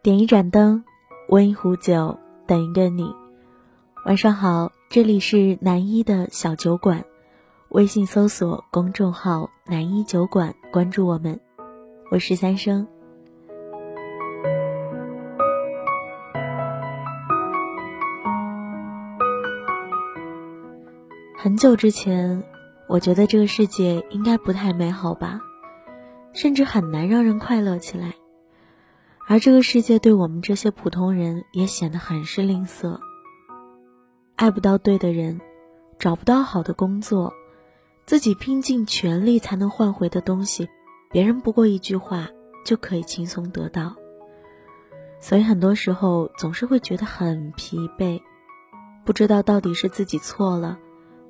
点一盏灯，温一壶酒，等一个你。晚上好，这里是南一的小酒馆，微信搜索公众号“南一酒馆”，关注我们。我是三生。很久之前，我觉得这个世界应该不太美好吧，甚至很难让人快乐起来。而这个世界对我们这些普通人也显得很是吝啬，爱不到对的人，找不到好的工作，自己拼尽全力才能换回的东西，别人不过一句话就可以轻松得到。所以很多时候总是会觉得很疲惫，不知道到底是自己错了，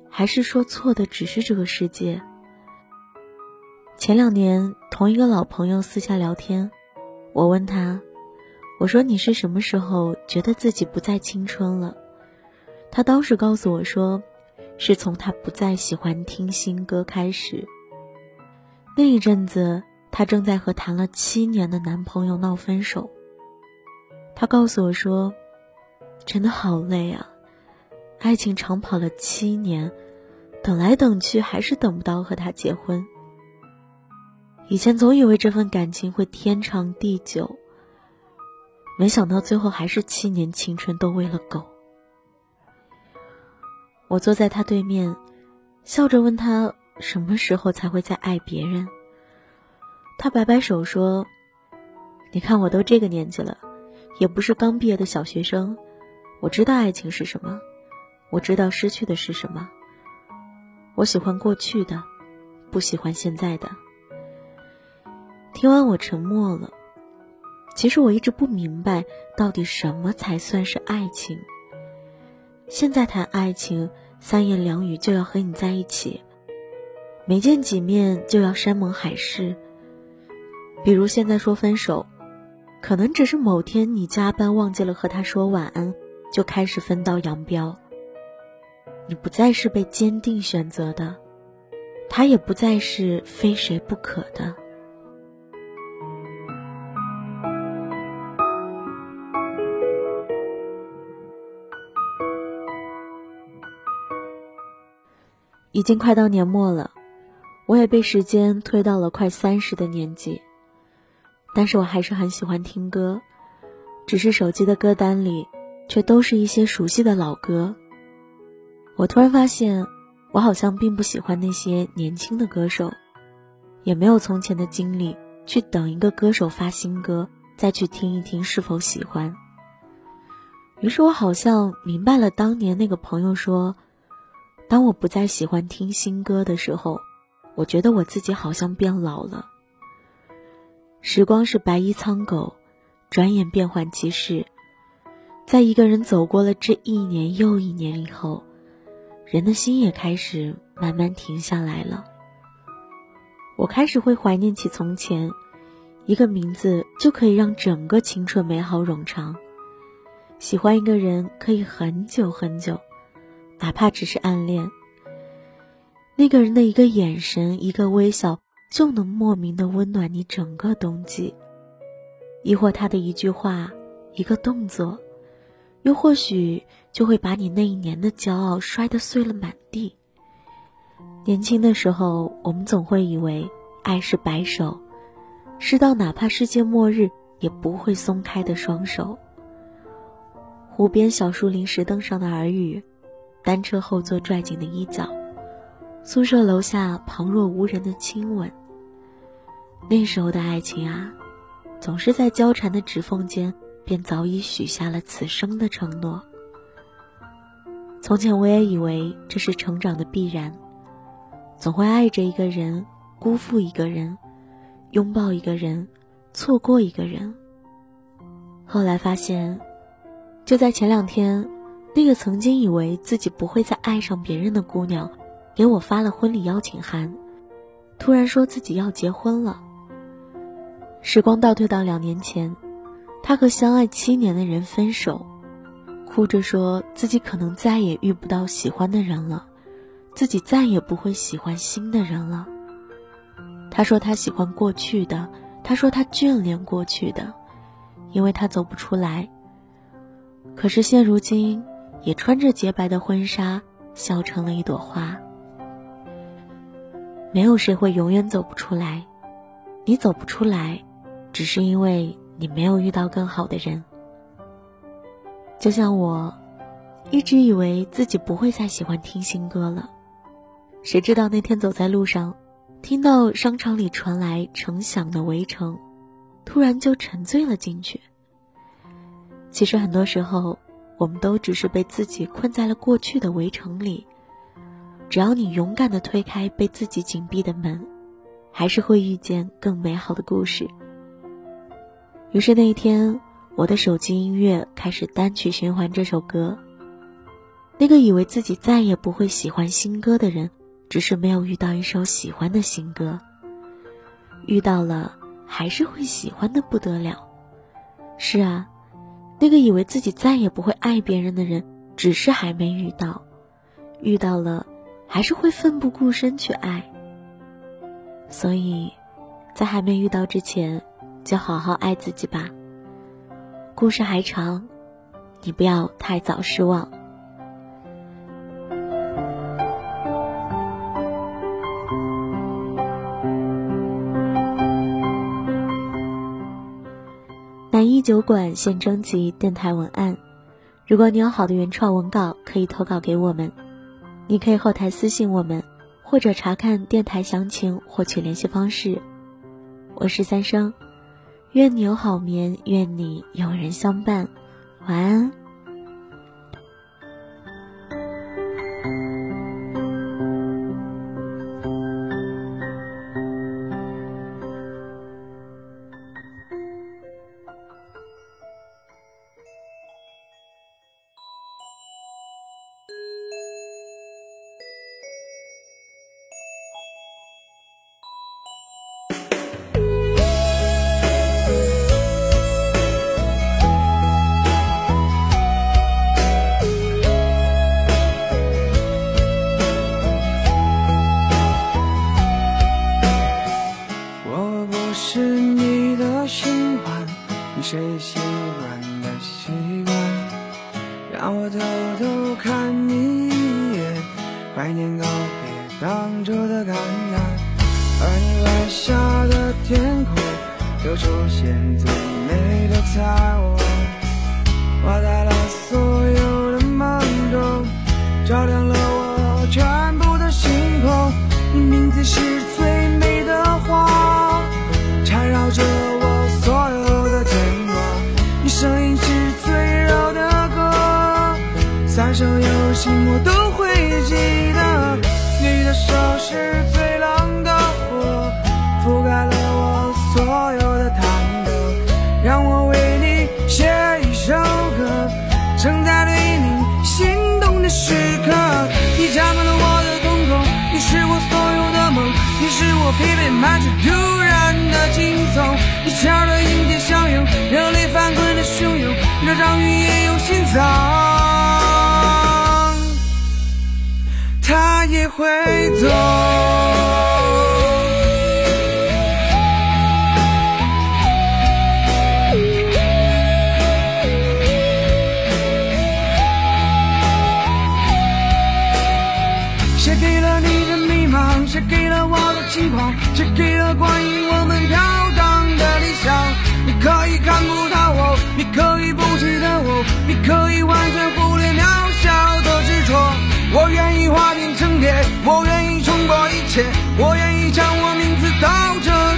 还是说错的只是这个世界。前两年同一个老朋友私下聊天。我问他：“我说你是什么时候觉得自己不再青春了？”他当时告诉我说：“是从他不再喜欢听新歌开始。”那一阵子，她正在和谈了七年的男朋友闹分手。她告诉我说：“真的好累啊，爱情长跑了七年，等来等去还是等不到和他结婚。”以前总以为这份感情会天长地久，没想到最后还是七年青春都喂了狗。我坐在他对面，笑着问他什么时候才会再爱别人。他摆摆手说：“你看我都这个年纪了，也不是刚毕业的小学生，我知道爱情是什么，我知道失去的是什么。我喜欢过去的，不喜欢现在的。”听完，我沉默了。其实我一直不明白，到底什么才算是爱情。现在谈爱情，三言两语就要和你在一起，没见几面就要山盟海誓。比如现在说分手，可能只是某天你加班忘记了和他说晚安，就开始分道扬镳。你不再是被坚定选择的，他也不再是非谁不可的。已经快到年末了，我也被时间推到了快三十的年纪，但是我还是很喜欢听歌，只是手机的歌单里却都是一些熟悉的老歌。我突然发现，我好像并不喜欢那些年轻的歌手，也没有从前的精力去等一个歌手发新歌再去听一听是否喜欢。于是我好像明白了当年那个朋友说。当我不再喜欢听新歌的时候，我觉得我自己好像变老了。时光是白衣苍狗，转眼变幻即逝。在一个人走过了这一年又一年以后，人的心也开始慢慢停下来了。我开始会怀念起从前，一个名字就可以让整个青春美好冗长。喜欢一个人可以很久很久。哪怕只是暗恋，那个人的一个眼神、一个微笑，就能莫名的温暖你整个冬季；亦或他的一句话、一个动作，又或许就会把你那一年的骄傲摔得碎了满地。年轻的时候，我们总会以为爱是白手，是到哪怕世界末日也不会松开的双手。湖边小树林石凳上的耳语。单车后座拽紧的衣角，宿舍楼下旁若无人的亲吻。那时候的爱情啊，总是在交缠的指缝间，便早已许下了此生的承诺。从前我也以为这是成长的必然，总会爱着一个人，辜负一个人，拥抱一个人，错过一个人。后来发现，就在前两天。那个曾经以为自己不会再爱上别人的姑娘，给我发了婚礼邀请函，突然说自己要结婚了。时光倒退到两年前，她和相爱七年的人分手，哭着说自己可能再也遇不到喜欢的人了，自己再也不会喜欢新的人了。他说他喜欢过去的，他说他眷恋过去的，因为他走不出来。可是现如今，也穿着洁白的婚纱，笑成了一朵花。没有谁会永远走不出来，你走不出来，只是因为你没有遇到更好的人。就像我，一直以为自己不会再喜欢听新歌了，谁知道那天走在路上，听到商场里传来成响的《围城》，突然就沉醉了进去。其实很多时候，我们都只是被自己困在了过去的围城里。只要你勇敢的推开被自己紧闭的门，还是会遇见更美好的故事。于是那一天，我的手机音乐开始单曲循环这首歌。那个以为自己再也不会喜欢新歌的人，只是没有遇到一首喜欢的新歌。遇到了，还是会喜欢的不得了。是啊，那个以为自己再也不会爱别人的人，只是还没遇到。遇到了。还是会奋不顾身去爱，所以，在还没遇到之前，就好好爱自己吧。故事还长，你不要太早失望。南一酒馆现征集电台文案，如果你有好的原创文稿，可以投稿给我们。你可以后台私信我们，或者查看电台详情获取联系方式。我是三生，愿你有好眠，愿你有人相伴，晚安。谁习惯的习惯，让我偷偷看你一眼，怀念告别当初的感叹。而你微笑的天空，又出现最美的彩虹。我在我疲惫满身突然的轻松。你笑的迎接相拥，热泪翻滚。这张云也有心脏，它也会走。写给了你谁，给了我的轻狂，谁给了关于我们飘荡的理想。你可以看不到我，你可以不记得我。你可以完全忽略渺小的执着，我愿意化茧成蝶，我愿意冲破一切，我愿意将我名字倒着